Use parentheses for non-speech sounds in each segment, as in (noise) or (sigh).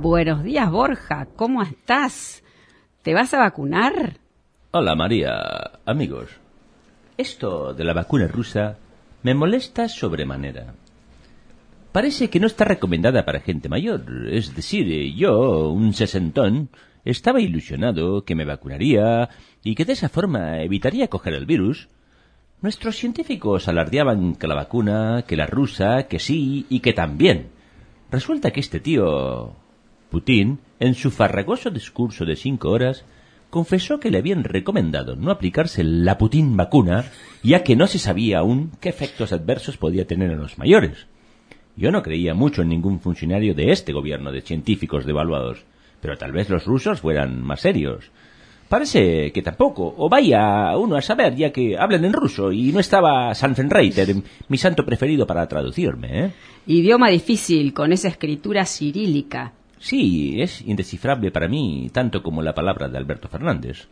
Buenos días, Borja. ¿Cómo estás? ¿Te vas a vacunar? Hola, María. Amigos. Esto de la vacuna rusa me molesta sobremanera. Parece que no está recomendada para gente mayor. Es decir, yo, un sesentón, estaba ilusionado que me vacunaría y que de esa forma evitaría coger el virus. Nuestros científicos alardeaban que la vacuna, que la rusa, que sí y que también. Resulta que este tío, Putin, en su farragoso discurso de cinco horas, confesó que le habían recomendado no aplicarse la Putin vacuna, ya que no se sabía aún qué efectos adversos podía tener en los mayores. Yo no creía mucho en ningún funcionario de este gobierno de científicos devaluados, pero tal vez los rusos fueran más serios. Parece que tampoco, o vaya uno a saber, ya que hablan en ruso y no estaba Sanfenreiter, mi santo preferido para traducirme, ¿eh? Idioma difícil, con esa escritura cirílica. Sí, es indescifrable para mí, tanto como la palabra de Alberto Fernández.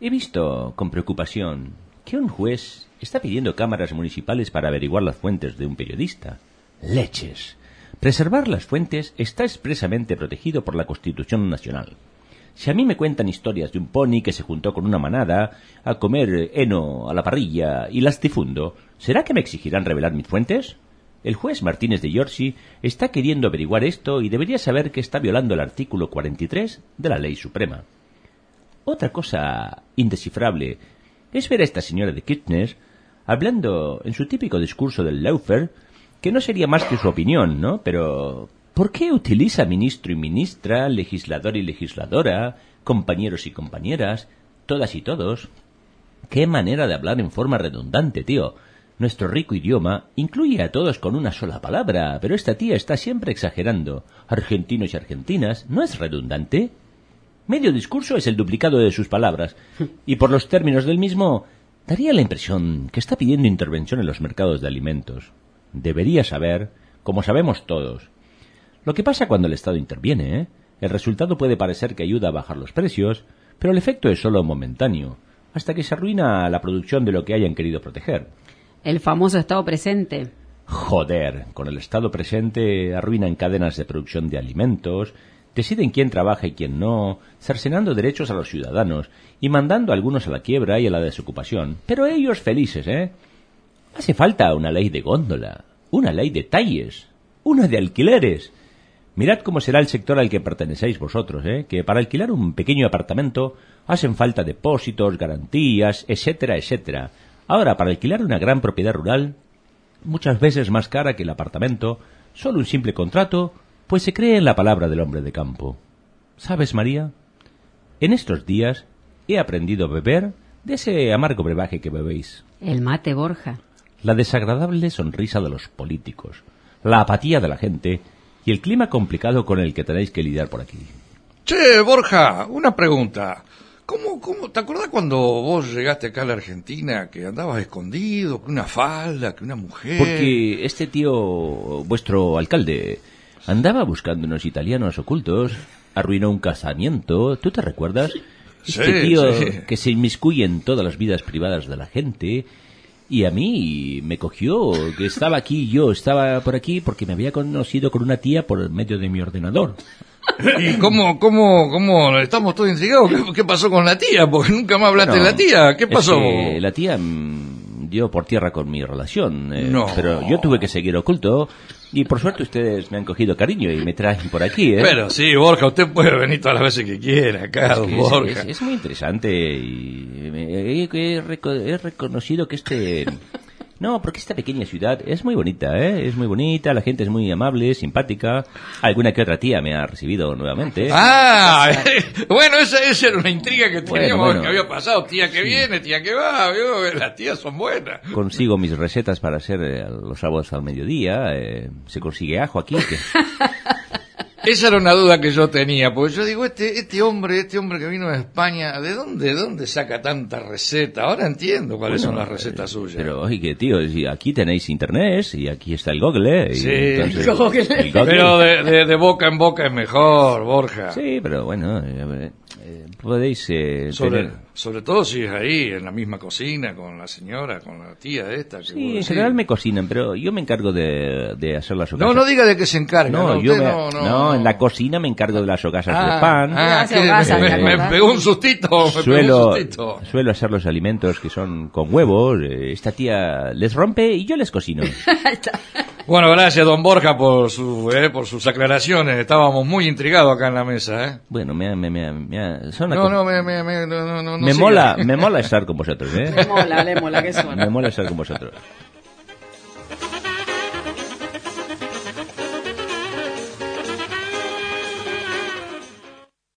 He visto con preocupación que un juez está pidiendo cámaras municipales para averiguar las fuentes de un periodista. Leches. Preservar las fuentes está expresamente protegido por la Constitución Nacional. Si a mí me cuentan historias de un pony que se juntó con una manada a comer heno a la parrilla y las difundo, ¿será que me exigirán revelar mis fuentes? El juez Martínez de Yorsi está queriendo averiguar esto y debería saber que está violando el artículo 43 de la Ley Suprema. Otra cosa indescifrable es ver a esta señora de Kirchner hablando en su típico discurso del Laufer, que no sería más que su opinión, ¿no? Pero, ¿por qué utiliza ministro y ministra, legislador y legisladora, compañeros y compañeras, todas y todos? Qué manera de hablar en forma redundante, tío. Nuestro rico idioma incluye a todos con una sola palabra, pero esta tía está siempre exagerando. Argentinos y argentinas, ¿no es redundante? Medio discurso es el duplicado de sus palabras, (laughs) y por los términos del mismo, daría la impresión que está pidiendo intervención en los mercados de alimentos. Debería saber, como sabemos todos. Lo que pasa cuando el Estado interviene, ¿eh? El resultado puede parecer que ayuda a bajar los precios, pero el efecto es solo momentáneo, hasta que se arruina la producción de lo que hayan querido proteger. El famoso Estado presente. Joder, con el Estado presente arruinan cadenas de producción de alimentos, deciden quién trabaja y quién no, cercenando derechos a los ciudadanos y mandando a algunos a la quiebra y a la desocupación. Pero ellos felices, ¿eh? Hace falta una ley de góndola, una ley de talles, una de alquileres. Mirad cómo será el sector al que pertenecéis vosotros, ¿eh? que para alquilar un pequeño apartamento hacen falta depósitos, garantías, etcétera, etcétera. Ahora, para alquilar una gran propiedad rural, muchas veces más cara que el apartamento, solo un simple contrato, pues se cree en la palabra del hombre de campo. ¿Sabes, María? En estos días he aprendido a beber de ese amargo brebaje que bebéis. El mate, Borja. La desagradable sonrisa de los políticos, la apatía de la gente y el clima complicado con el que tenéis que lidiar por aquí. Che, Borja, una pregunta. ¿Cómo, cómo, ¿Te acuerdas cuando vos llegaste acá a la Argentina que andabas escondido, con una falda, que una mujer? Porque este tío, vuestro alcalde, andaba buscando unos italianos ocultos, arruinó un casamiento, ¿tú te recuerdas? Este Sí, tío sí. que se inmiscuye en todas las vidas privadas de la gente. Y a mí me cogió, que estaba aquí, yo estaba por aquí porque me había conocido con una tía por medio de mi ordenador. ¿Y cómo, cómo, cómo? Estamos todos intrigados. ¿Qué, qué pasó con la tía? Porque nunca más hablaste de la tía. ¿Qué es pasó? que la tía mm, dio por tierra con mi relación. eh, No. Pero yo tuve que seguir oculto. Y por suerte ustedes me han cogido cariño y me traen por aquí, ¿eh? Pero sí, Borja, usted puede venir todas las veces que quiera acá, Es que Borja. es, es muy interesante y me- he, he reconocido que este... No, porque esta pequeña ciudad es muy bonita, ¿eh? Es muy bonita, la gente es muy amable, simpática. Alguna que otra tía me ha recibido nuevamente. Ah, (laughs) bueno, esa, esa era una intriga que Bueno, teníamos bueno. que había pasado. Tía que viene, tía que va, ¿vio? las tías son buenas. Consigo mis recetas para hacer eh, los sábados al mediodía. eh, se consigue ajo aquí. que- (laughs) Esa era una duda que yo tenía, porque yo digo, este, este hombre, este hombre que vino de España, ¿de dónde, de dónde saca tanta receta? Ahora entiendo cuáles son las recetas eh, suyas. Pero, oye, tío, si aquí tenéis internet y aquí está el Google, ¿eh? y Sí. entonces- Google. el Google. Pero de, de- de boca en boca es mejor, Borja. Sí, pero bueno, eh, podéis eh, Sobre, tener- Sobre todo si es ahí, en la misma cocina, con la señora, con la tía esta. Que Sí, vos en general me cocinan, pero yo me encargo de, de hacer las No, hogazas. no diga de que se encarga. No, No, yo me- no, no, no, en la cocina me encargo de las hogazas Ah, de pan. ah, que hogazas, me, ¿te me acordás? pegó un sustito, me pegó un Suelo, sustito. suelo hacer los alimentos que son con huevos. eh, Esta tía les rompe y yo les cocino. (laughs) Bueno, gracias, don Borja, por, su, eh, por sus aclaraciones. Estábamos muy intrigados acá en la mesa, ¿eh? Bueno, me, me, me, me- son No, no, me, me, me, no, no, no, no me siga. mola, me mola estar con vosotros, ¿eh? (laughs) Le mola, le mola, qué suena. Me mola estar con vosotros.